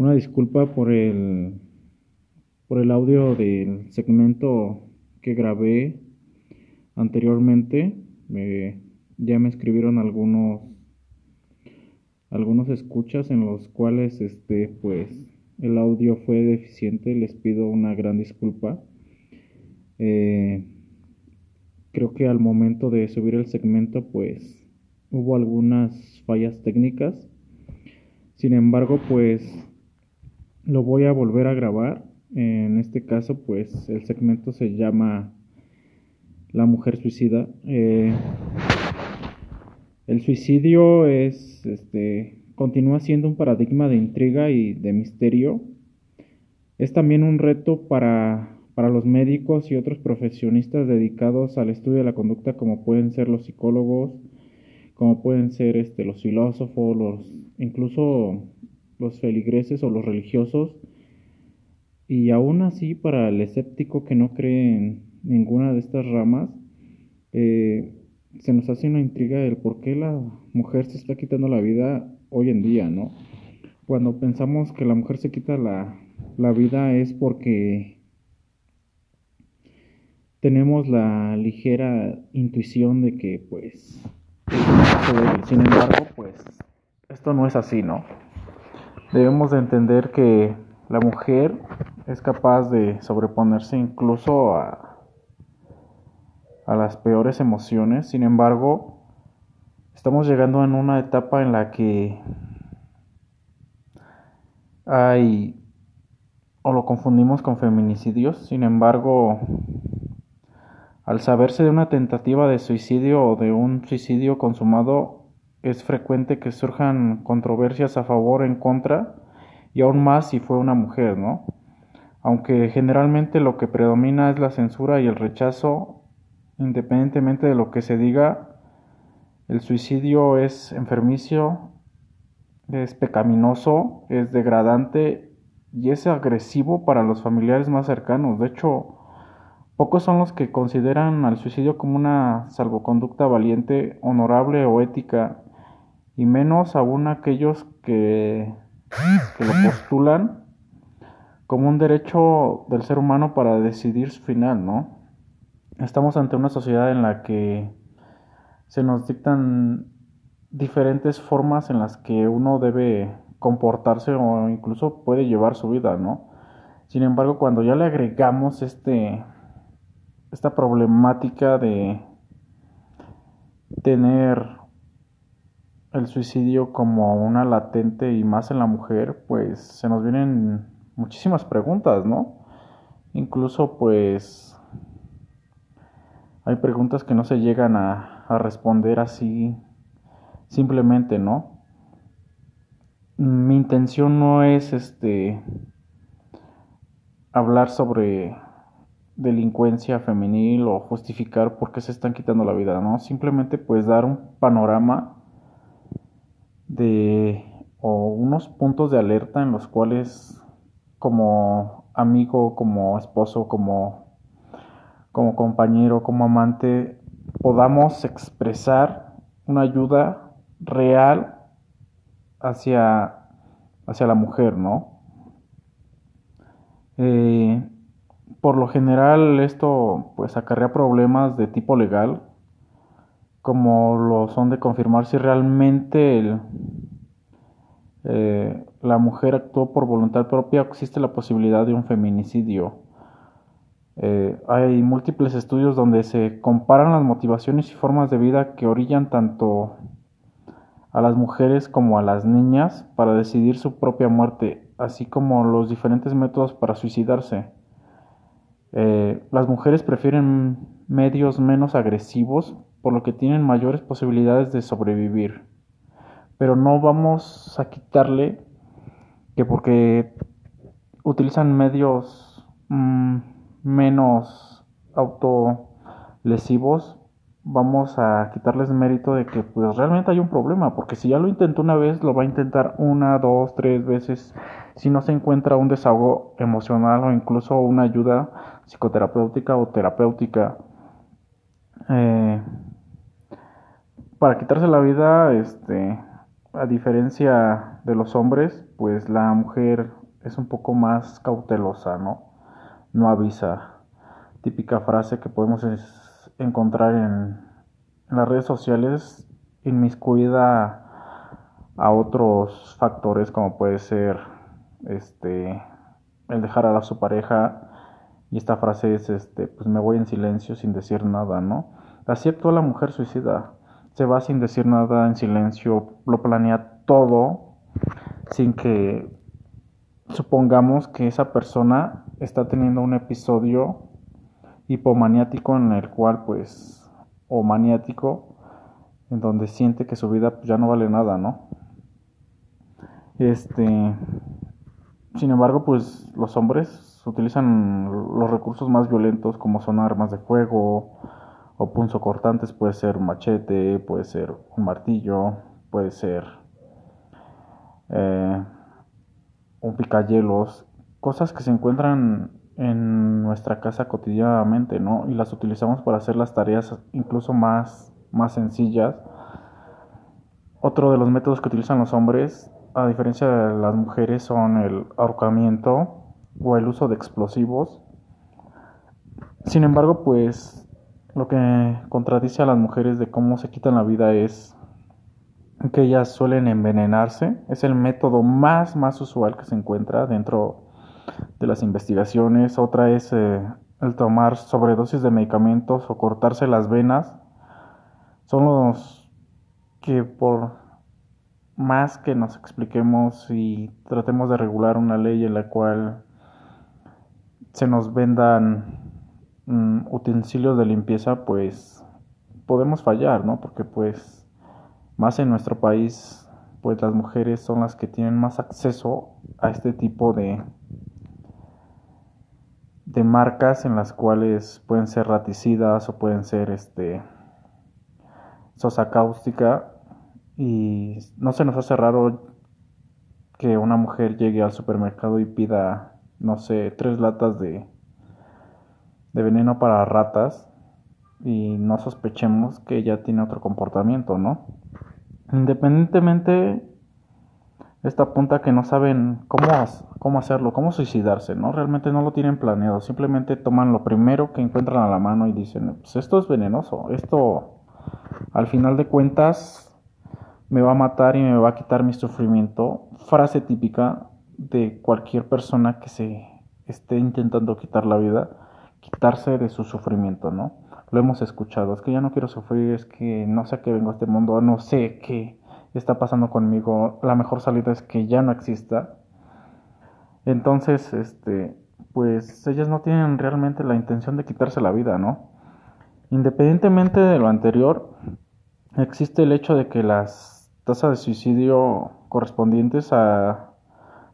Una disculpa por el por el audio del segmento que grabé anteriormente. ya me escribieron algunos algunos escuchas en los cuales este pues el audio fue deficiente. Les pido una gran disculpa. Eh, creo que al momento de subir el segmento pues hubo algunas fallas técnicas. Sin embargo, pues lo voy a volver a grabar. En este caso, pues el segmento se llama La mujer suicida. Eh, el suicidio es, este, continúa siendo un paradigma de intriga y de misterio. Es también un reto para, para los médicos y otros profesionistas dedicados al estudio de la conducta, como pueden ser los psicólogos, como pueden ser este, los filósofos, los, incluso los feligreses o los religiosos. Y aún así, para el escéptico que no cree en ninguna de estas ramas, eh, se nos hace una intriga del por qué la mujer se está quitando la vida hoy en día, ¿no? Cuando pensamos que la mujer se quita la, la vida es porque tenemos la ligera intuición de que pues sin embargo, pues esto no es así, ¿no? Debemos de entender que la mujer es capaz de sobreponerse incluso a, a las peores emociones. Sin embargo, estamos llegando en una etapa en la que hay o lo confundimos con feminicidios. Sin embargo, al saberse de una tentativa de suicidio o de un suicidio consumado, es frecuente que surjan controversias a favor o en contra, y aún más si fue una mujer, ¿no? Aunque generalmente lo que predomina es la censura y el rechazo, independientemente de lo que se diga, el suicidio es enfermicio, es pecaminoso, es degradante y es agresivo para los familiares más cercanos. De hecho, Pocos son los que consideran al suicidio como una salvoconducta valiente, honorable o ética, y menos aún aquellos que, lo postulan como un derecho del ser humano para decidir su final, ¿no? Estamos ante una sociedad en la que se nos dictan diferentes formas en las que uno debe comportarse o incluso puede llevar su vida, ¿no? Sin embargo, cuando ya le agregamos este esta problemática de tener el suicidio como una latente y más en la mujer, pues se nos vienen muchísimas preguntas, ¿no? Incluso pues hay preguntas que no se llegan a, responder así simplemente, ¿no? Mi intención no es este hablar sobre delincuencia femenil o justificar por qué se están quitando la vida, ¿no? Simplemente pues dar un panorama de o unos puntos de alerta en los cuales como amigo, como esposo, como como compañero, como amante podamos expresar una ayuda real hacia hacia la mujer, ¿no? Eh, por lo general esto pues acarrea problemas de tipo legal, como lo son de confirmar si realmente eh, la mujer actuó por voluntad propia o existe la posibilidad de un feminicidio. Eh, hay múltiples estudios donde se comparan las motivaciones y formas de vida que orillan tanto a las mujeres como a las niñas para decidir su propia muerte, así como los diferentes métodos para suicidarse. Eh, las mujeres prefieren medios menos agresivos, por lo que tienen mayores posibilidades de sobrevivir. Pero no vamos a quitarle que porque utilizan medios mm, menos autolesivos, vamos a quitarles mérito de que pues realmente hay un problema, porque si ya lo intentó una vez, lo va a intentar una, dos, tres veces, si no se encuentra un desahogo emocional o incluso una ayuda psicoterapéutica o terapéutica. Eh, para quitarse la vida, este, a diferencia de los hombres, pues la mujer es un poco más cautelosa, ¿no? No avisa. Típica frase que podemos encontrar en, las redes sociales inmiscuida a otros factores como puede ser este el dejar a su pareja y esta frase es este pues me voy en silencio sin decir nada, ¿no? Así actúa la mujer suicida. Se va sin decir nada en silencio, lo planea todo sin que supongamos que esa persona está teniendo un episodio hipomaniático en el cual pues o maniático en donde siente que su vida pues, ya no vale nada, ¿no? Este sin embargo, pues los hombres utilizan los recursos más violentos como son armas de fuego o punzocortantes, puede ser un machete, puede ser un martillo, puede ser eh, un picayelos, cosas que se encuentran en nuestra casa cotidianamente, ¿no? Y las utilizamos para hacer las tareas incluso más, más sencillas. Otro de los métodos que utilizan los hombres, a diferencia de las mujeres, son el ahorcamiento o el uso de explosivos. Sin embargo, pues lo que contradice a las mujeres de cómo se quitan la vida es que ellas suelen envenenarse. Es el método más, más usual que se encuentra dentro de las investigaciones. Otra es eh, el tomar sobredosis de medicamentos o cortarse las venas. Son los que por más que nos expliquemos y tratemos de regular una ley en la cual se nos vendan mm, utensilios de limpieza, pues podemos fallar, ¿no? Porque pues más en nuestro país, pues las mujeres son las que tienen más acceso a este tipo de, de marcas en las cuales pueden ser raticidas o pueden ser este sosa cáustica y no se nos hace raro que una mujer llegue al supermercado y pida no sé tres latas de de veneno para ratas y no sospechemos que ella tiene otro comportamiento, ¿no? Independientemente, esta apunta que no saben cómo, cómo hacerlo, cómo suicidarse, ¿no? Realmente no lo tienen planeado, simplemente toman lo primero que encuentran a la mano y dicen, pues esto es venenoso, esto al final de cuentas me va a matar y me va a quitar mi sufrimiento. Frase típica de cualquier persona que se esté intentando quitar la vida, quitarse de su sufrimiento, ¿no? lo hemos escuchado, es que ya no quiero sufrir, es que no sé a qué vengo a este mundo, no sé qué está pasando conmigo, la mejor salida es que ya no exista. Entonces, este, pues ellas no tienen realmente la intención de quitarse la vida, ¿no? Independientemente de lo anterior, existe el hecho de que las tasas de suicidio correspondientes a,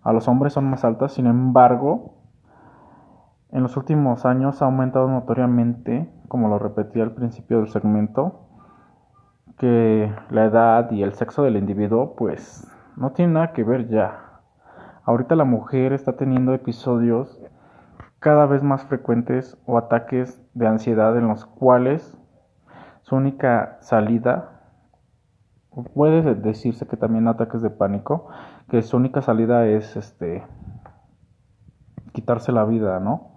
a los hombres son más altas, sin embargo, en los últimos años ha aumentado notoriamente como lo repetí al principio del segmento, que la edad y el sexo del individuo pues no tiene nada que ver ya. Ahorita la mujer está teniendo episodios cada vez más frecuentes o ataques de ansiedad en los cuales su única salida, puede decirse que también ataques de pánico, que su única salida es este quitarse la vida, ¿no?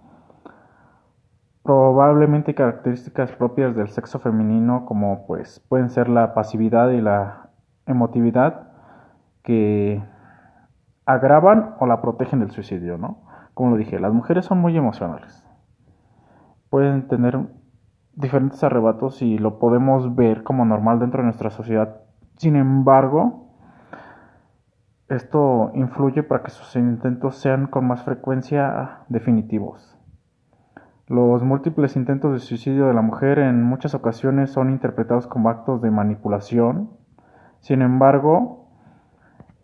Probablemente características propias del sexo femenino como pues pueden ser la pasividad y la emotividad que agravan o la protegen del suicidio, ¿no? Como lo dije, las mujeres son muy emocionales. Pueden tener diferentes arrebatos y lo podemos ver como normal dentro de nuestra sociedad. Sin embargo, esto influye para que sus intentos sean con más frecuencia definitivos. Los múltiples intentos de suicidio de la mujer en muchas ocasiones son interpretados como actos de manipulación. Sin embargo,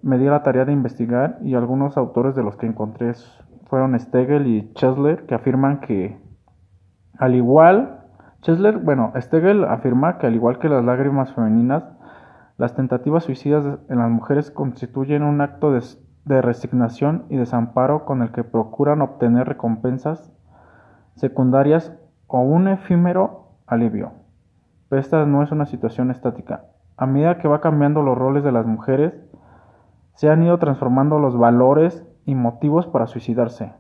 me di la tarea de investigar y algunos autores de los que encontré fueron Stegel y Chesler que afirman que al igual bueno, Stegel afirma que al igual que las lágrimas femeninas, las tentativas suicidas en las mujeres constituyen un acto de resignación y desamparo con el que procuran obtener recompensas secundarias o un efímero alivio. Esta no es una situación estática. A medida que va cambiando los roles de las mujeres, se han ido transformando los valores y motivos para suicidarse.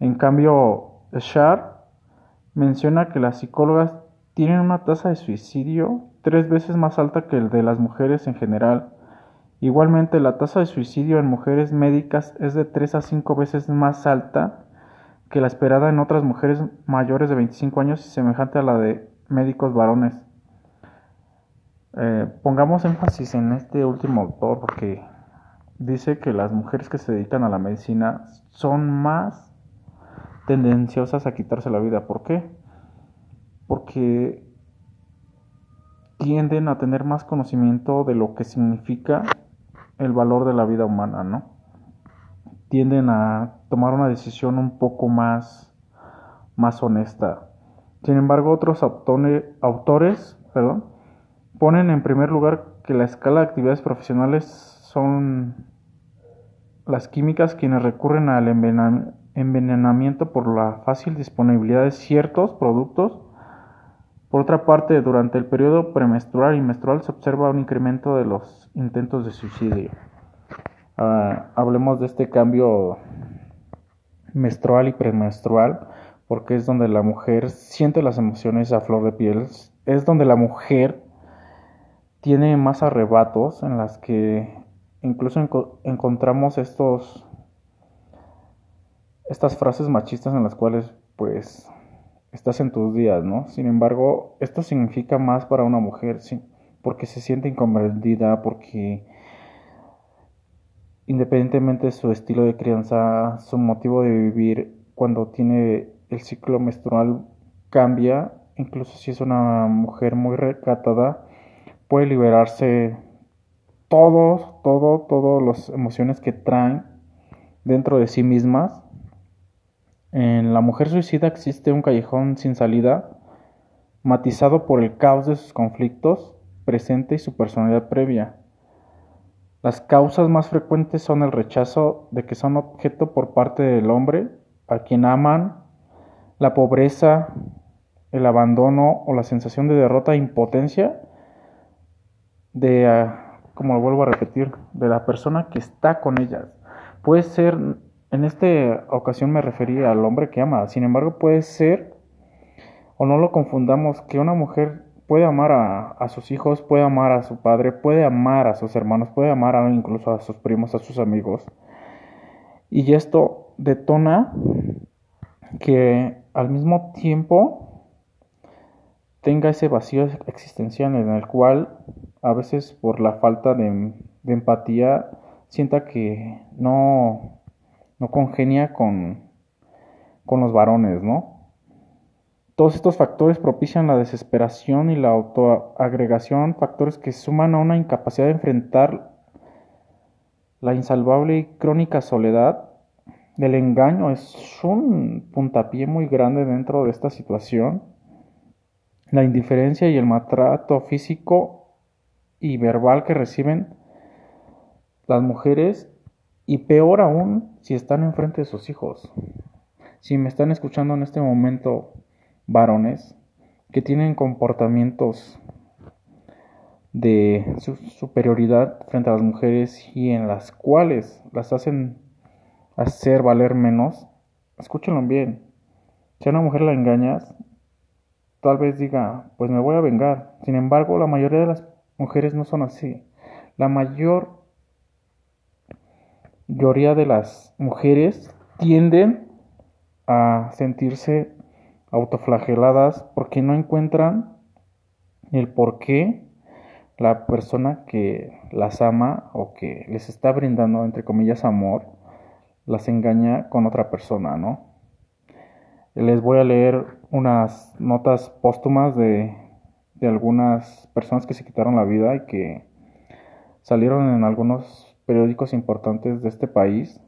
En cambio, Shar menciona que las psicólogas tienen una tasa de suicidio tres veces más alta que el de las mujeres en general. Igualmente, la tasa de suicidio en mujeres médicas es de tres a cinco veces más alta que la esperada en otras mujeres mayores de 25 años y semejante a la de médicos varones. Eh, pongamos énfasis en este último autor porque dice que las mujeres que se dedican a la medicina son más tendenciosas a quitarse la vida. ¿Por qué? Porque tienden a tener más conocimiento de lo que significa el valor de la vida humana, ¿no? Tienden a tomar una decisión un poco más, más honesta. Sin embargo, otros autores perdón, ponen en primer lugar que la escala de actividades profesionales son las químicas quienes recurren al envenenamiento por la fácil disponibilidad de ciertos productos. Por otra parte, durante el periodo premenstrual y menstrual se observa un incremento de los intentos de suicidio. Ah, hablemos de este cambio menstrual y premenstrual, porque es donde la mujer siente las emociones a flor de piel, es donde la mujer tiene más arrebatos en las que incluso encontramos estos estas frases machistas en las cuales pues estás en tus días, ¿no? Sin embargo, esto significa más para una mujer, porque se siente incomprendida, porque independientemente de su estilo de crianza, su motivo de vivir cuando tiene el ciclo menstrual cambia, incluso si es una mujer muy recatada, puede liberarse todos, todo, todas las emociones que traen dentro de sí mismas. En la mujer suicida existe un callejón sin salida, matizado por el caos de sus conflictos presente y su personalidad previa. Las causas más frecuentes son el rechazo de que son objeto por parte del hombre, a quien aman, la pobreza, el abandono o la sensación de derrota e impotencia de, ah, como lo vuelvo a repetir, de la persona que está con ellas. Puede ser, en esta ocasión me refería al hombre que ama, sin embargo puede ser, o no lo confundamos, que una mujer puede amar a, a, sus hijos, puede amar a su padre, puede amar a sus hermanos, puede amar a, incluso a sus primos, a sus amigos. Y esto detona que al mismo tiempo tenga ese vacío existencial en el cual a veces por la falta de, empatía sienta que no, no congenia con, con los varones, ¿no? Todos estos factores propician la desesperación y la autoagregación, factores que suman a una incapacidad de enfrentar la insalvable y crónica soledad del engaño. Es un puntapié muy grande dentro de esta situación. La indiferencia y el maltrato físico y verbal que reciben las mujeres y peor aún si están enfrente de sus hijos. Si me están escuchando en este momento varones que tienen comportamientos de su superioridad frente a las mujeres y en las cuales las hacen hacer valer menos, escúchenlo bien. Si a una mujer la engañas, tal vez diga, pues me voy a vengar. Sin embargo, la mayoría de las mujeres no son así. La mayor mayoría de las mujeres tienden a sentirse autoflageladas porque no encuentran el por qué la persona que las ama o que les está brindando, entre comillas, amor, las engaña con otra persona, ¿no? Les voy a leer unas notas póstumas de de algunas personas que se quitaron la vida y que salieron en algunos periódicos importantes de este país.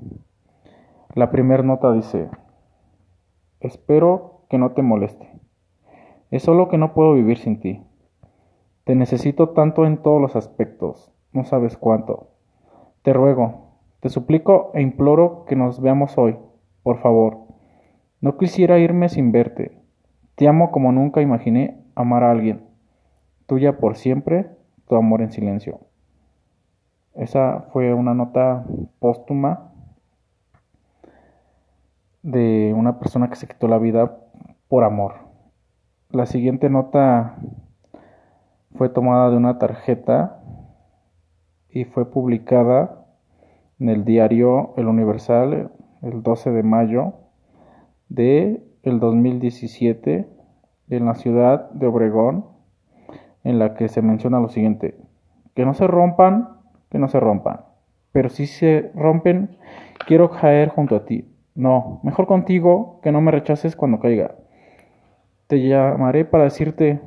La primera nota dice, espero que no te moleste. Es solo que no puedo vivir sin ti. Te necesito tanto en todos los aspectos, no sabes cuánto. Te ruego, te suplico e imploro que nos veamos hoy, por favor. No quisiera irme sin verte. Te amo como nunca imaginé amar a alguien. Tuya por siempre, tu amor en silencio. Esa fue una nota póstuma de una persona que se quitó la vida por amor. La siguiente nota fue tomada de una tarjeta y fue publicada en el diario El Universal el 12 de mayo de el 2017 en la ciudad de Obregón en la que se menciona lo siguiente que no se rompan que no se rompan pero si se rompen quiero caer junto a ti no mejor contigo que no me rechaces cuando caiga te llamaré para decirte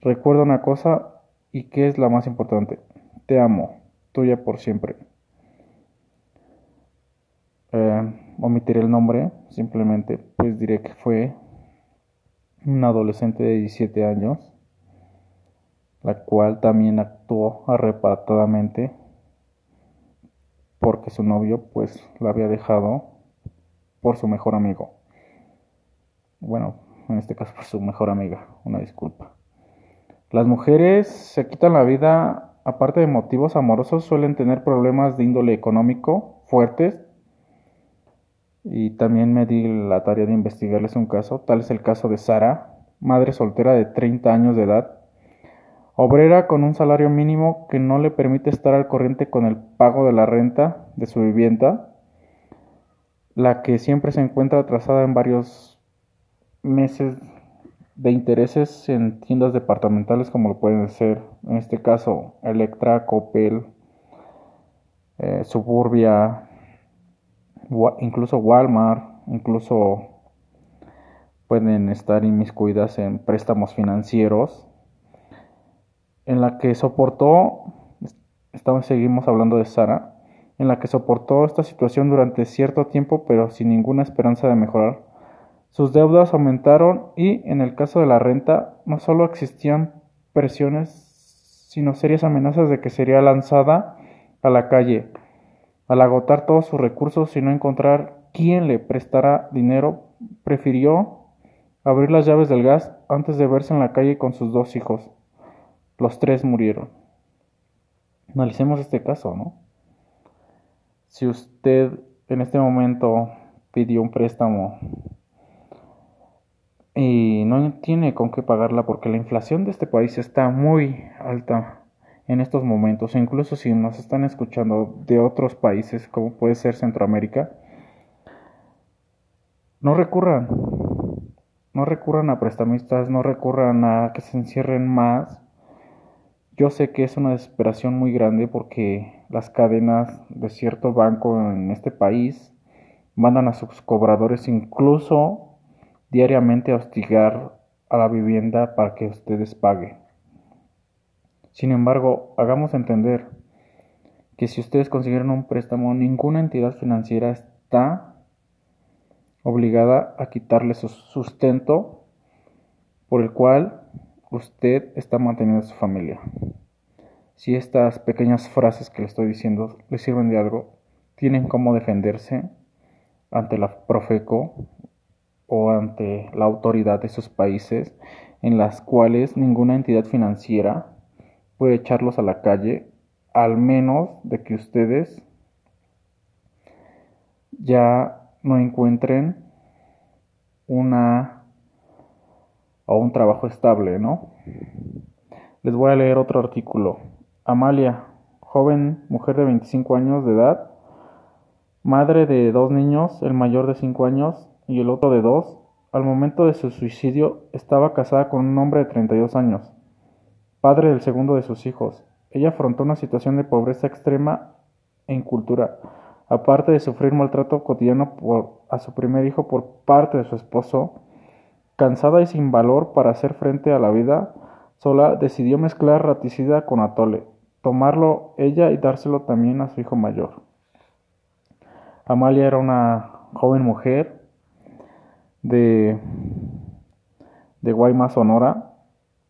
recuerda una cosa y que es la más importante te amo tuya por siempre eh, omitiré el nombre, simplemente pues diré que fue un adolescente de 17 años, la cual también actuó arrebatadamente porque su novio pues la había dejado por su mejor amigo. Bueno, en este caso por su mejor amiga, una disculpa. Las mujeres se quitan la vida, aparte de motivos amorosos, suelen tener problemas de índole económico fuertes y también me di la tarea de investigarles un caso. Tal es el caso de Sara, madre soltera de 30 años de edad, obrera con un salario mínimo que no le permite estar al corriente con el pago de la renta de su vivienda, la que siempre se encuentra atrasada en varios meses de intereses en tiendas departamentales como lo pueden ser, en este caso, Electra, Coppel, eh, Suburbia, incluso Walmart, incluso pueden estar inmiscuidas en préstamos financieros, en la que soportó, estamos, seguimos hablando de Sara, en la que soportó esta situación durante cierto tiempo, pero sin ninguna esperanza de mejorar. Sus deudas aumentaron y, en el caso de la renta, no solo existían presiones, sino serias amenazas de que sería lanzada a la calle. Al agotar todos sus recursos y no encontrar quién le prestara dinero, prefirió abrir las llaves del gas antes de verse en la calle con sus dos hijos. Los tres murieron. Analicemos este caso, ¿no? Si usted en este momento pidió un préstamo y no tiene con qué pagarla porque la inflación de este país está muy alta, en estos momentos, e incluso si nos están escuchando de otros países, como puede ser Centroamérica, no recurran, no recurran a prestamistas, no recurran a que se encierren más. Yo sé que es una desesperación muy grande porque las cadenas de cierto banco en este país mandan a sus cobradores incluso diariamente a hostigar a la vivienda para que ustedes paguen. Sin embargo, hagamos entender que si ustedes consiguieron un préstamo, ninguna entidad financiera está obligada a quitarle su sustento por el cual usted está manteniendo a su familia. Si estas pequeñas frases que le estoy diciendo le sirven de algo, tienen cómo defenderse ante la Profeco o ante la autoridad de sus países en las cuales ninguna entidad financiera puede echarlos a la calle, al menos de que ustedes ya no encuentren una o un trabajo estable, ¿no? Les voy a leer otro artículo. Amalia, joven mujer de 25 años de edad, madre de dos niños, el mayor de 5 años y el otro de 2, al momento de su suicidio estaba casada con un hombre de 32 años padre del segundo de sus hijos. Ella afrontó una situación de pobreza extrema en cultura, aparte de sufrir maltrato cotidiano por, a su primer hijo por parte de su esposo. Cansada y sin valor para hacer frente a la vida sola, decidió mezclar raticida con atole, tomarlo ella y dárselo también a su hijo mayor. Amalia era una joven mujer de, de Guaymas, Sonora,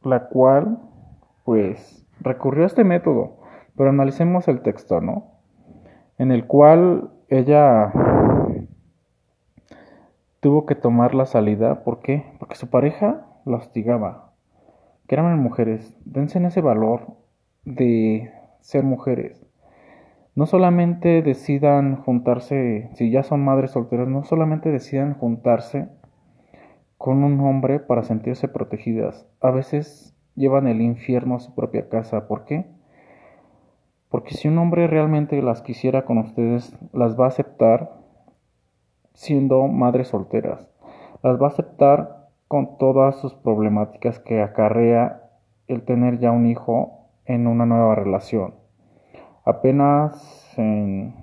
la cual pues recurrió a este método, pero analicemos el texto, ¿no? En el cual ella tuvo que tomar la salida, ¿por qué? Porque su pareja la hostigaba. Que eran mujeres, dense en ese valor de ser mujeres. No solamente decidan juntarse, si ya son madres solteras, no solamente decidan juntarse con un hombre para sentirse protegidas. A veces llevan el infierno a su propia casa. ¿Por qué? Porque si un hombre realmente las quisiera con ustedes, las va a aceptar siendo madres solteras. Las va a aceptar con todas sus problemáticas que acarrea el tener ya un hijo en una nueva relación. Apenas en,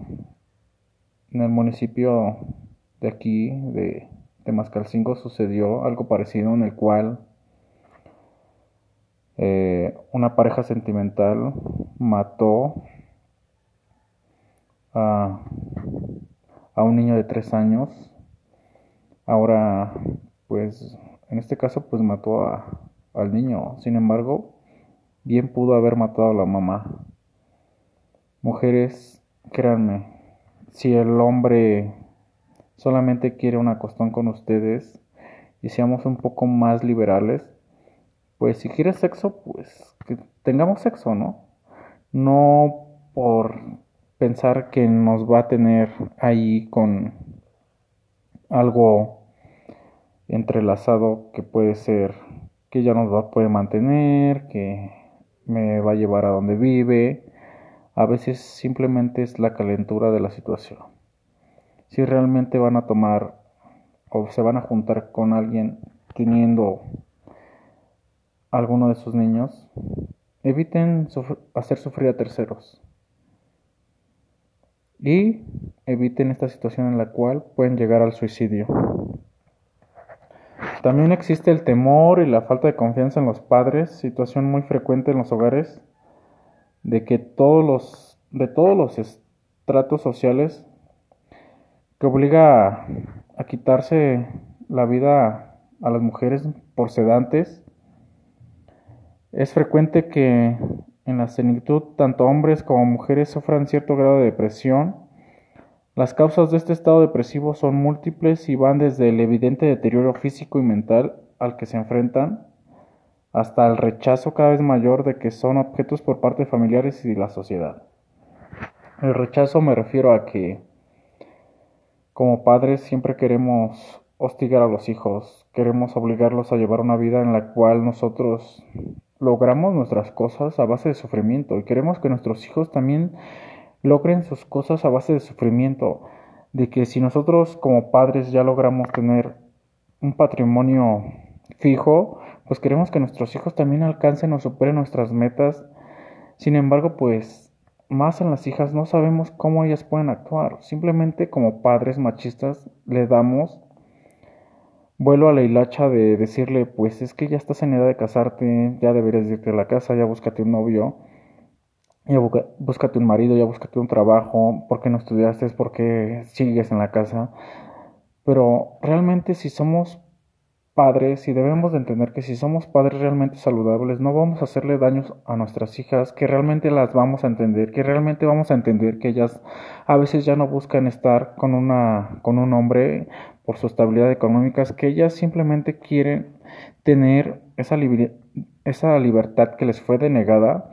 el municipio de aquí, de, de Mascalcingo, sucedió algo parecido en el cual eh, una pareja sentimental mató a, a un niño de tres años. Ahora, pues, en este caso, pues mató a, al niño. Sin embargo, bien pudo haber matado a la mamá. Mujeres, créanme, si el hombre solamente quiere una costón con ustedes y seamos un poco más liberales, pues si quieres sexo, pues que tengamos sexo, ¿no? No por pensar que nos va a tener ahí con algo entrelazado que puede ser que ella nos va a poder mantener, que me va a llevar a donde vive. A veces simplemente es la calentura de la situación. Si realmente van a tomar o se van a juntar con alguien teniendo alguno de sus niños, eviten hacer sufrir a terceros. Y eviten esta situación en la cual pueden llegar al suicidio. También existe el temor y la falta de confianza en los padres, situación muy frecuente en los hogares, de que todos los, de todos los estratos sociales que obliga a, quitarse la vida a las mujeres por sedantes. Es frecuente que en la senectud tanto hombres como mujeres sufran cierto grado de depresión las causas de este estado depresivo son múltiples y van desde el evidente deterioro físico y mental al que se enfrentan hasta el rechazo cada vez mayor de que son objetos por parte de familiares y de la sociedad. El rechazo me refiero a que como padres siempre queremos hostigar a los hijos, queremos obligarlos a llevar una vida en la cual nosotros logramos nuestras cosas a base de sufrimiento. Y queremos que nuestros hijos también logren sus cosas a base de sufrimiento, de que si nosotros como padres ya logramos tener un patrimonio fijo, pues queremos que nuestros hijos también alcancen o superen nuestras metas. Sin embargo, pues más en las hijas no sabemos cómo ellas pueden actuar. Simplemente como padres machistas le damos vuelo a la hilacha de decirle, pues es que ya estás en edad de casarte, ya deberías irte a la casa, ya búscate un novio ya búscate un marido, ya búscate un trabajo, porque no estudiaste, es porque sigues en la casa. Pero realmente si somos padres y debemos de entender que si somos padres realmente saludables no vamos a hacerle daños a nuestras hijas, que realmente las vamos a entender, que realmente vamos a entender que ellas a veces ya no buscan estar con una con un hombre por su estabilidad económica, que ellas simplemente quieren tener esa, esa libertad que les fue denegada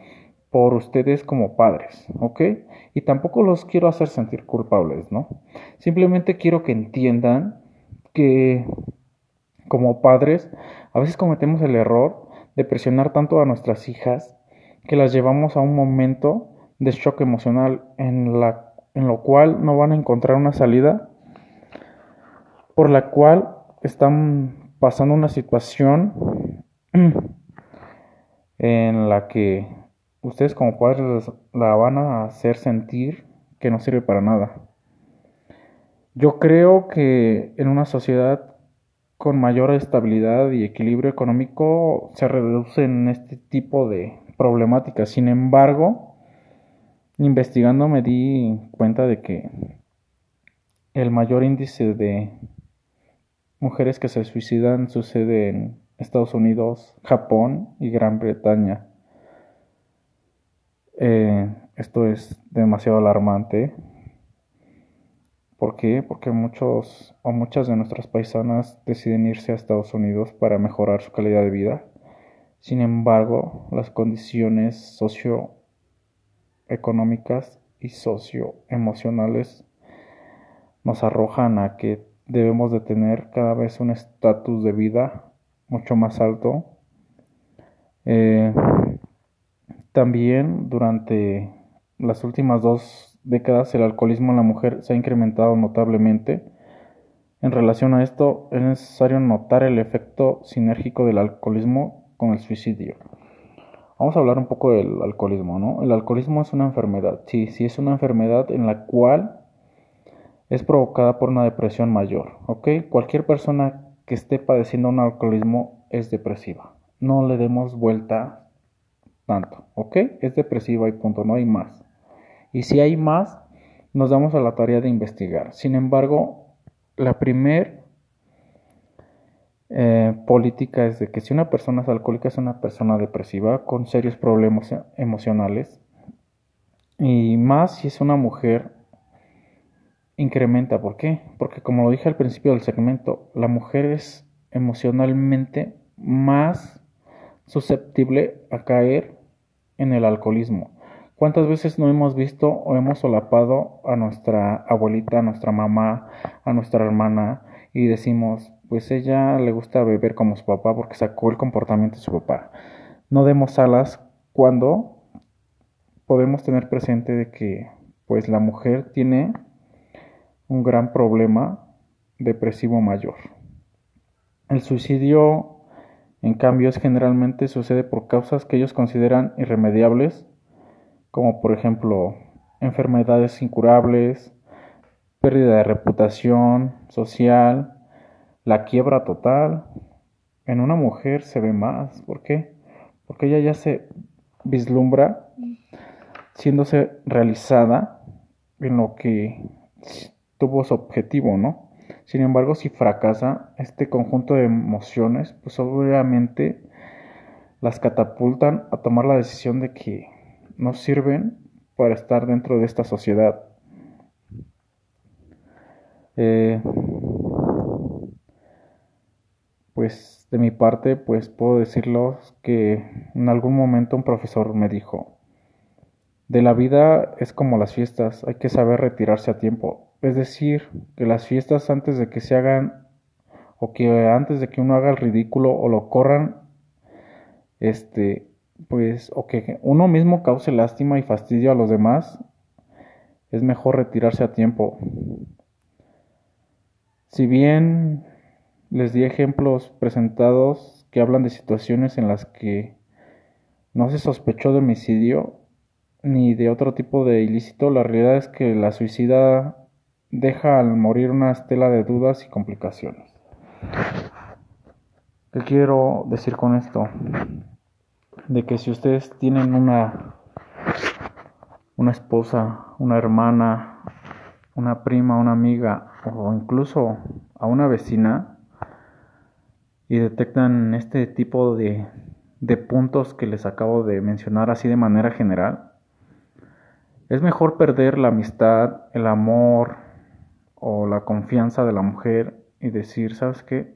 por ustedes como padres, ¿ok? Y tampoco los quiero hacer sentir culpables, ¿no? Simplemente quiero que entiendan que como padres a veces cometemos el error de presionar tanto a nuestras hijas que las llevamos a un momento de shock emocional en, la, en lo cual no van a encontrar una salida por la cual están pasando una situación en la que ustedes como padres la van a hacer sentir que no sirve para nada. Yo creo que en una sociedad con mayor estabilidad y equilibrio económico se reducen este tipo de problemáticas. Sin embargo, investigando me di cuenta de que el mayor índice de mujeres que se suicidan sucede en Estados Unidos, Japón y Gran Bretaña. Eh, esto es demasiado alarmante. ¿Por qué? Porque muchos o muchas de nuestras paisanas deciden irse a Estados Unidos para mejorar su calidad de vida. Sin embargo, las condiciones socioeconómicas económicas y socioemocionales nos arrojan a que debemos de tener cada vez un estatus de vida mucho más alto. Eh, también durante las últimas dos décadas el alcoholismo en la mujer se ha incrementado notablemente. En relación a esto es necesario notar el efecto sinérgico del alcoholismo con el suicidio. Vamos a hablar un poco del alcoholismo, ¿no? El alcoholismo es una enfermedad, sí, sí es una enfermedad en la cual es provocada por una depresión mayor, ¿ok? Cualquier persona que esté padeciendo un alcoholismo es depresiva. No le demos vuelta tanto, ¿ok? Es depresiva y punto, no hay más. Y si hay más, nos damos a la tarea de investigar. Sin embargo, la primer eh, política es de que si una persona es alcohólica es una persona depresiva con serios problemas emocionales y más si es una mujer incrementa. ¿Por qué? Porque como lo dije al principio del segmento, la mujer es emocionalmente más susceptible a caer en el alcoholismo. ¿Cuántas veces no hemos visto o hemos solapado a nuestra abuelita, a nuestra mamá, a nuestra hermana y decimos, pues ella le gusta beber como su papá porque sacó el comportamiento de su papá? No demos alas cuando podemos tener presente de que pues la mujer tiene un gran problema depresivo mayor. El suicidio, en cambio, generalmente sucede por causas que ellos consideran irremediables, como por ejemplo enfermedades incurables, pérdida de reputación social, la quiebra total. En una mujer se ve más. ¿Por qué? Porque ella ya se vislumbra siéndose realizada en lo que tuvo su objetivo, ¿no? Sin embargo, si fracasa este conjunto de emociones, pues obviamente las catapultan a tomar la decisión de que no sirven para estar dentro de esta sociedad. Eh, pues de mi parte, pues puedo decirles que en algún momento un profesor me dijo, de la vida es como las fiestas, hay que saber retirarse a tiempo. Es decir, que las fiestas antes de que se hagan o que antes de que uno haga el ridículo o lo corran, este, pues, o que uno mismo cause lástima y fastidio a los demás, es mejor retirarse a tiempo. Si bien les di ejemplos presentados que hablan de situaciones en las que no se sospechó de homicidio ni de otro tipo de ilícito, la realidad es que la suicida deja al morir una estela de dudas y complicaciones. ¿Qué quiero decir con esto? De que si ustedes tienen una una esposa, una hermana, una prima, una amiga o incluso a una vecina y detectan este tipo de, de puntos que les acabo de mencionar así de manera general, es mejor perder la amistad, el amor, o la confianza de la mujer y decir, ¿sabes qué?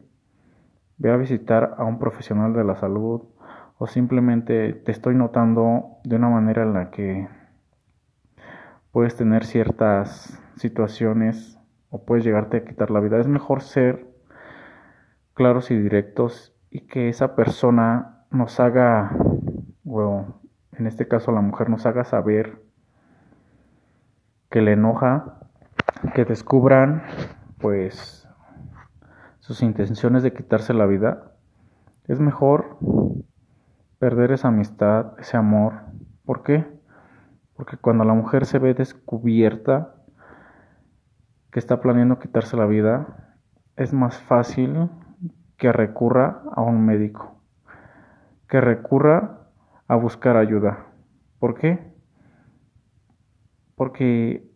Ve a visitar a un profesional de la salud o simplemente te estoy notando de una manera en la que puedes tener ciertas situaciones o puedes llegarte a quitar la vida. Es mejor ser claros y directos y que esa persona nos haga, o en este caso la mujer nos haga saber que le enoja que descubran pues sus intenciones de quitarse la vida, es mejor perder esa amistad, ese amor. ¿Por qué? Porque cuando la mujer se ve descubierta que está planeando quitarse la vida, es más fácil que recurra a un médico, que recurra a buscar ayuda. ¿Por qué? Porque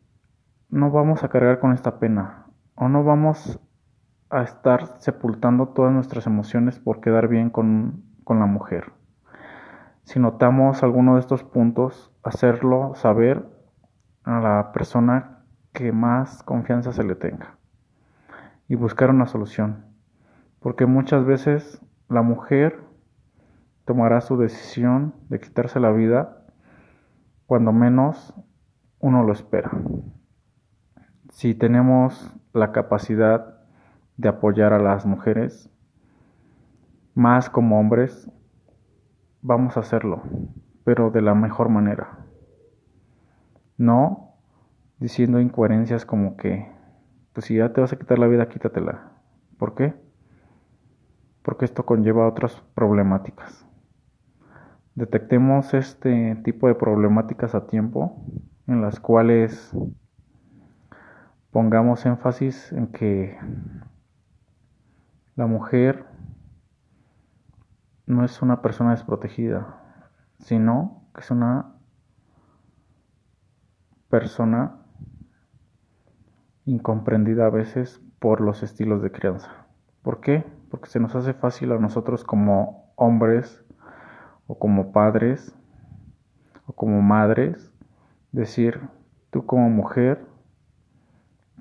no vamos a cargar con esta pena o no vamos a estar sepultando todas nuestras emociones por quedar bien con, con la mujer. Si notamos alguno de estos puntos, hacerlo saber a la persona que más confianza se le tenga y buscar una solución. Porque muchas veces la mujer tomará su decisión de quitarse la vida cuando menos uno lo espera. Si tenemos la capacidad de apoyar a las mujeres, más como hombres, vamos a hacerlo, pero de la mejor manera. No diciendo incoherencias como que, pues si ya te vas a quitar la vida, quítatela. ¿Por qué? Porque esto conlleva otras problemáticas. Detectemos este tipo de problemáticas a tiempo en las cuales pongamos énfasis en que la mujer no es una persona desprotegida, sino que es una persona incomprendida a veces por los estilos de crianza. ¿Por qué? Porque se nos hace fácil a nosotros como hombres o como padres o como madres decir, tú como mujer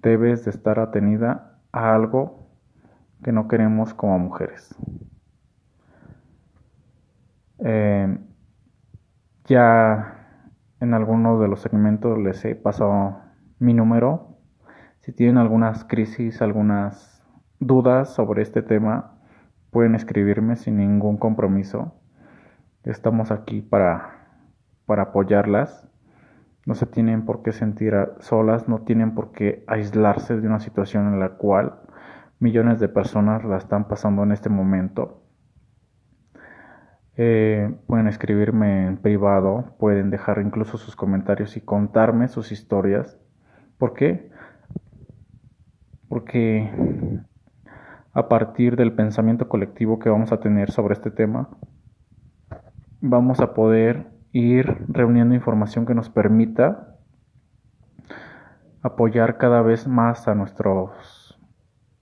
debes de estar atenida a algo que no queremos como mujeres. Eh, ya en algunos de los segmentos les he pasado mi número. Si tienen algunas crisis, algunas dudas sobre este tema, pueden escribirme sin ningún compromiso. Estamos aquí para, para apoyarlas. No se tienen por qué sentir solas, no tienen por qué aislarse de una situación en la cual millones de personas la están pasando en este momento. Eh, pueden escribirme en privado, pueden dejar incluso sus comentarios y contarme sus historias. ¿Por qué? Porque a partir del pensamiento colectivo que vamos a tener sobre este tema, vamos a poder ir reuniendo información que nos permita apoyar cada vez más a nuestros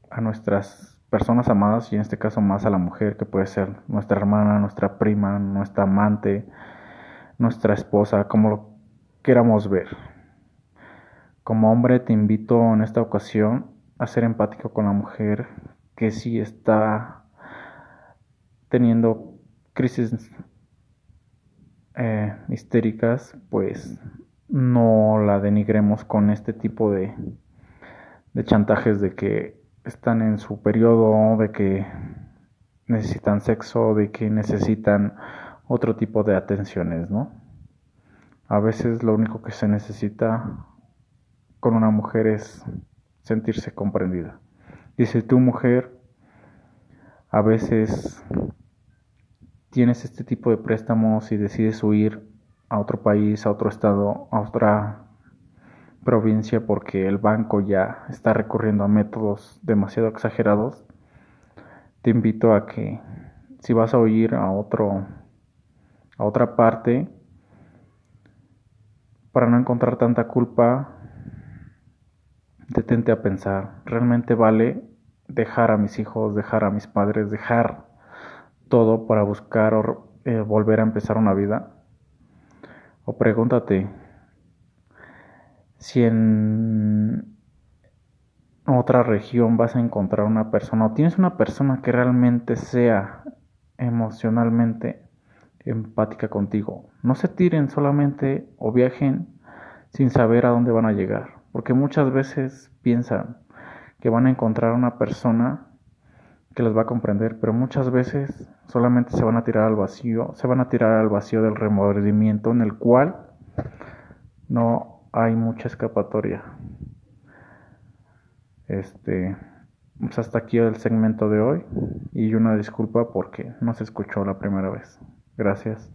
a nuestras personas amadas y en este caso más a la mujer que puede ser nuestra hermana, nuestra prima, nuestra amante, nuestra esposa, como lo queramos ver. Como hombre te invito en esta ocasión a ser empático con la mujer que si está teniendo crisis eh, histéricas, pues no la denigremos con este tipo de, de chantajes de que están en su periodo de que necesitan sexo, de que necesitan otro tipo de atenciones, ¿no? A veces lo único que se necesita con una mujer es sentirse comprendida. Dice tu mujer, a veces tienes este tipo de préstamos y decides huir a otro país, a otro estado, a otra provincia porque el banco ya está recurriendo a métodos demasiado exagerados, te invito a que si vas a oír a otro a otra parte para no encontrar tanta culpa, detente a pensar, ¿realmente vale dejar a mis hijos, dejar a mis padres, dejar todo para buscar o eh, volver a empezar una vida? O pregúntate, si en otra región vas a encontrar una persona o tienes una persona que realmente sea emocionalmente empática contigo, no se tiren solamente o viajen sin saber a dónde van a llegar, porque muchas veces piensan que van a encontrar una persona que les va a comprender, pero muchas veces solamente se van a tirar al vacío, se van a tirar al vacío del remordimiento en el cual no hay mucha escapatoria. Este, pues hasta aquí el segmento de hoy y una disculpa porque no se escuchó la primera vez. Gracias.